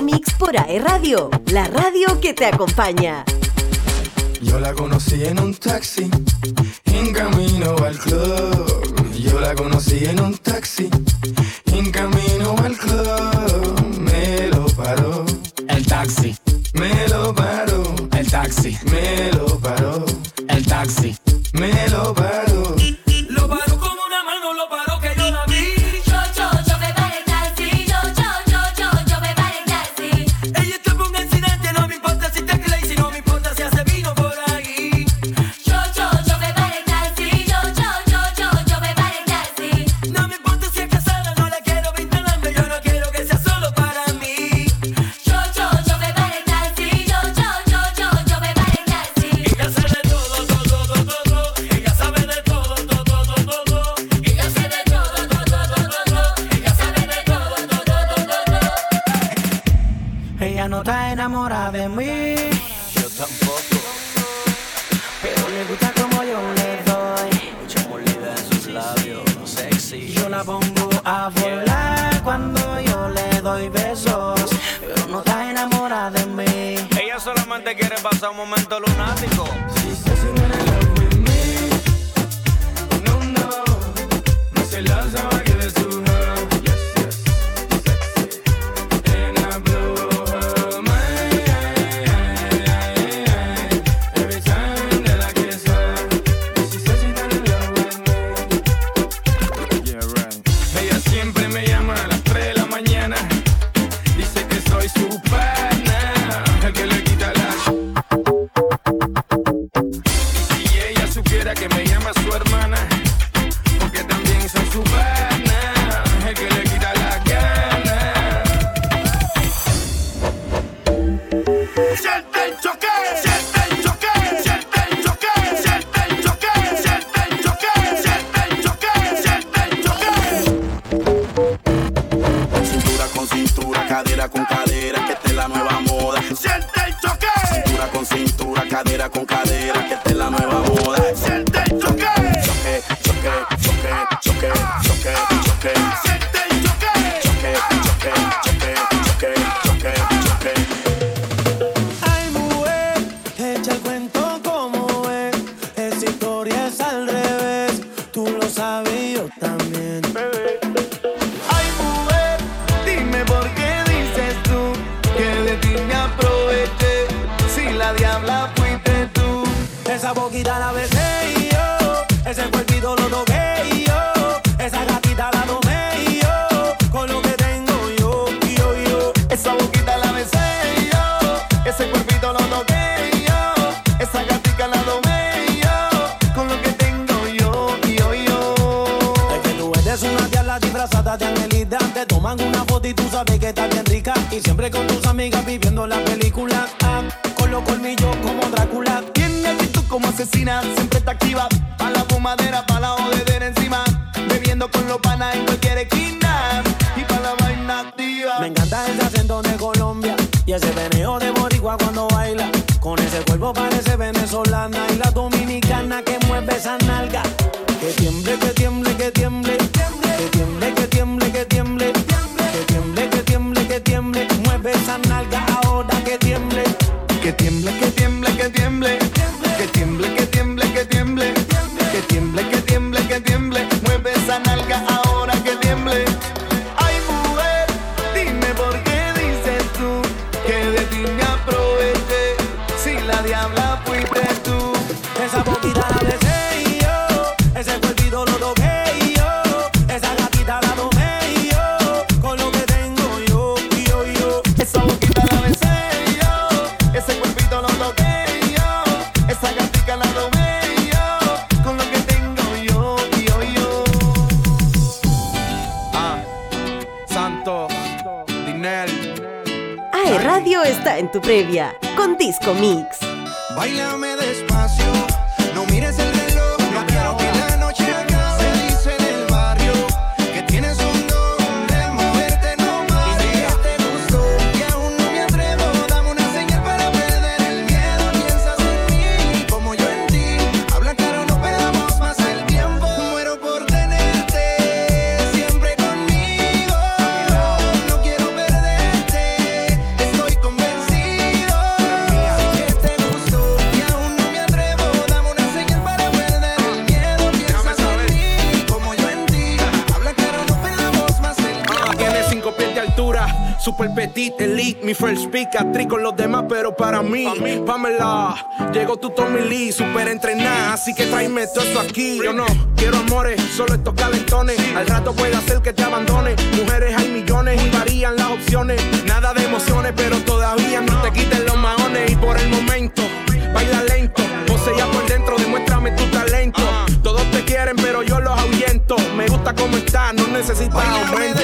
Mix por AE Radio, la radio que te acompaña. Yo la conocí en un taxi, en camino al club. Yo la conocí en un taxi, en camino al club. Me lo paró. El taxi. Me lo paró. El taxi. Me pasado momentos Esa boquita la besé yo, ese cuerpito lo toqué yo, esa gatita la tomé y yo, con lo que tengo yo, yo, yo. Esa boquita la besé yo, ese cuerpito lo toqué yo, esa gatita la tomé y yo, con lo que tengo yo, yo, yo. Es que tú eres una diabla disfrazada de angelita, te toman una foto y tú sabes que estás bien rica y siempre con tus amigas viviendo la película siempre está activa. Pa' la fumadera, pa' la odedera encima. Bebiendo con los panas en cualquier esquina. Y pa' la vaina activa. Me encanta ese acento de Colombia. Y ese veneo de Boricua cuando baila. Con ese cuerpo parece venezolana mi first pick, actriz con los demás, pero para mí, pa mí. Llegó tu Tommy Lee, super entrenada, así que tráeme todo esto aquí. Yo no quiero amores, solo estos calentones. Al rato puede hacer que te abandone. Mujeres hay millones y varían las opciones. Nada de emociones, pero todavía no te quiten los maones. Y por el momento, baila lento, ya por dentro, demuéstrame tu talento. Ah. Todos te quieren, pero yo los ahuyento. Me gusta cómo está, no necesitas aumento.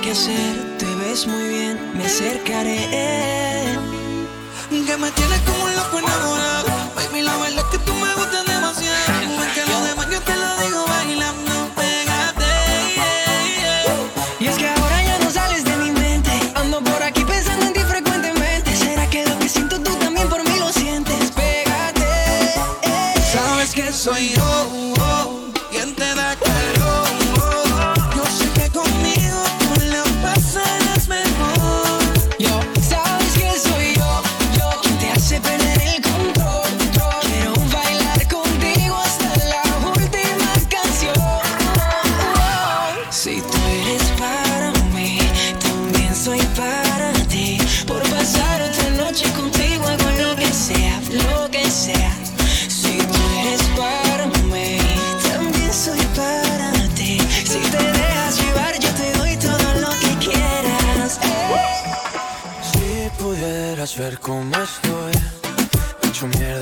qué hacer, te ves muy bien, me acercaré. Que me tienes como un loco enamorado. ver cómo estoy, hecho mierda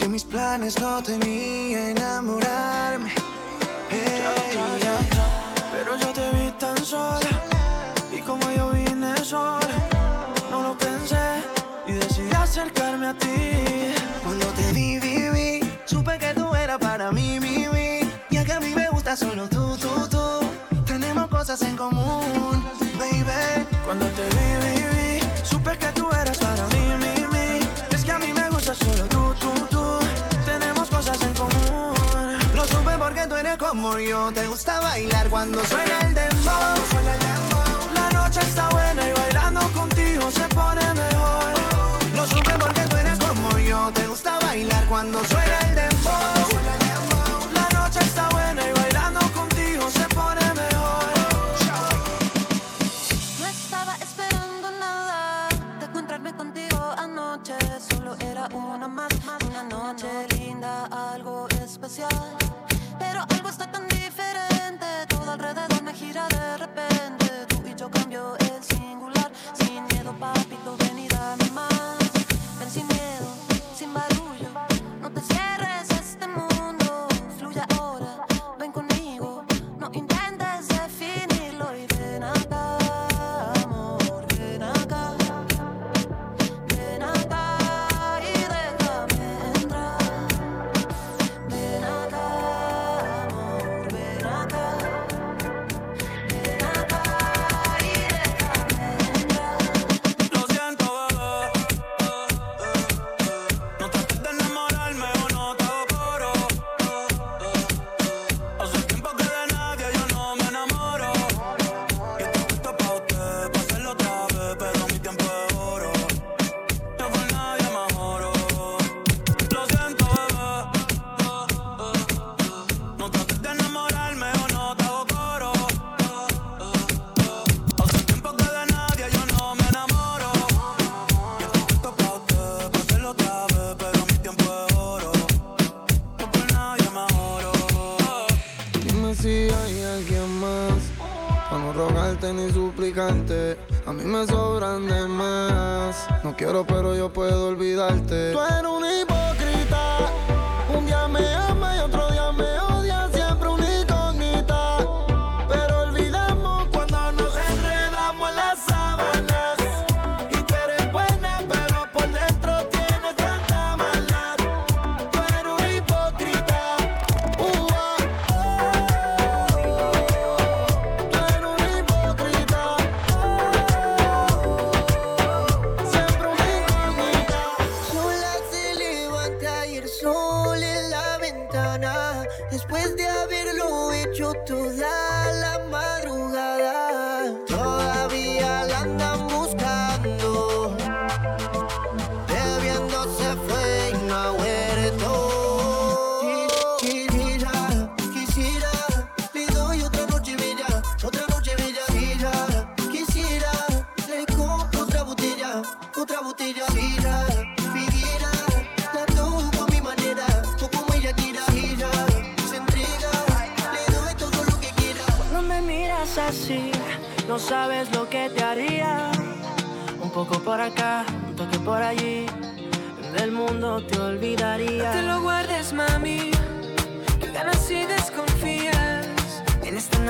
Si mis planes no tenía enamorarme. Pero yo te vi tan sola. Y como yo vine sola, no lo pensé. Y decidí acercarme a ti. Cuando te vi, viví. Supe que tú eras para mí, mi, mi. Ya que a mí me gusta solo tú, tú, tú. Tenemos cosas en común, baby. Cuando te vi, vi te gusta bailar cuando suena el dembow. La noche está buena y bailando contigo se pone mejor. Lo supe porque tú eres como yo, te gusta bailar cuando suena el dembow. Suena. La noche está buena y bailando contigo se pone mejor. No estaba esperando nada de encontrarme contigo anoche, solo era una más, más una noche linda, algo especial.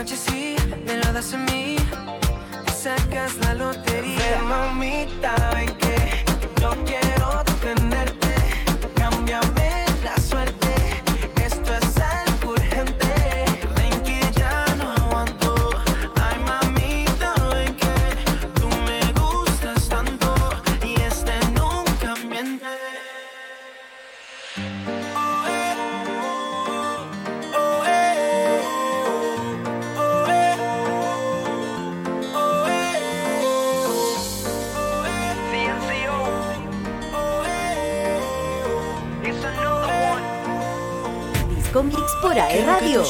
noche sí me lo das a mí, te sacas la lotería. Ven, mamita, ven que yo quiero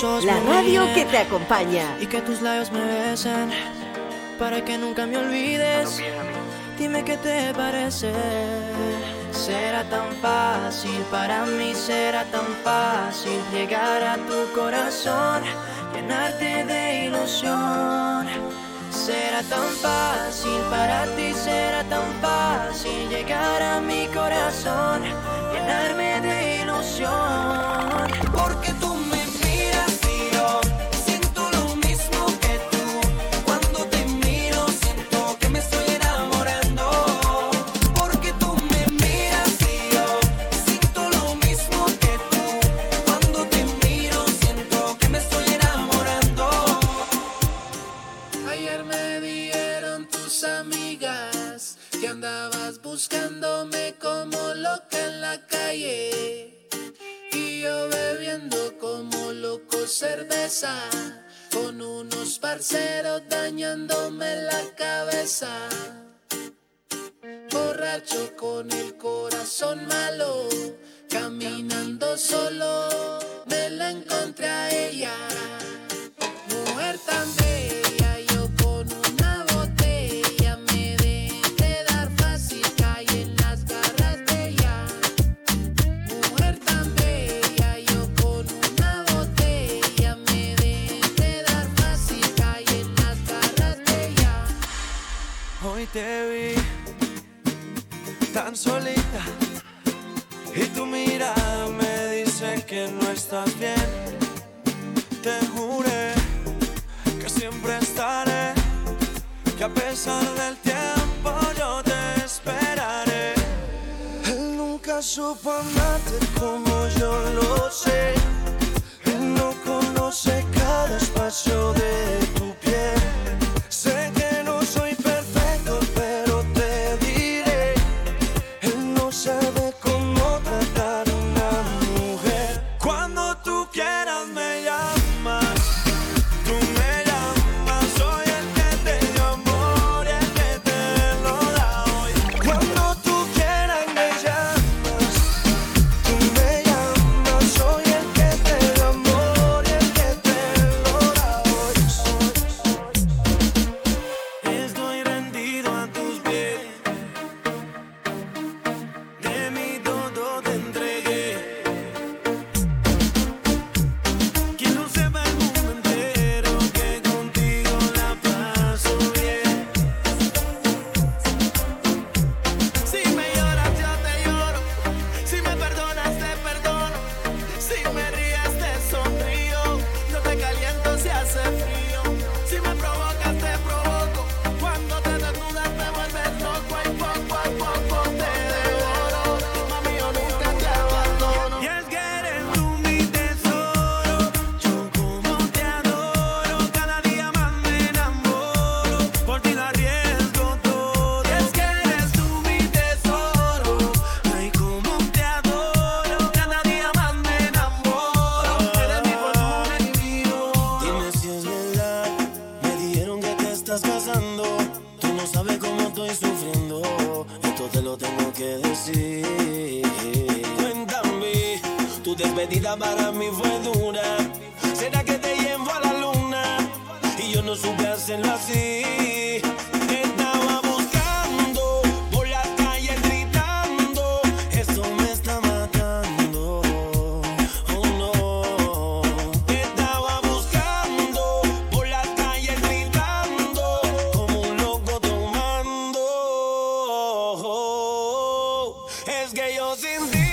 la radio que te acompaña. Y que tus labios me besen, para que nunca me olvides. Dime qué te parece. Será tan fácil, para mí será tan fácil llegar a tu corazón, llenarte de ilusión. Será tan fácil, para ti será tan fácil llegar a mi corazón, llenarme de ilusión. cerveza con unos parceros dañándome la cabeza. Borracho con el corazón malo, caminando solo, me la encontré a ella. vi tan solita y tu mirada me dice que no estás bien. Te juré que siempre estaré, que a pesar del tiempo yo te esperaré. Él nunca supo amarte como yo lo que yo sin ti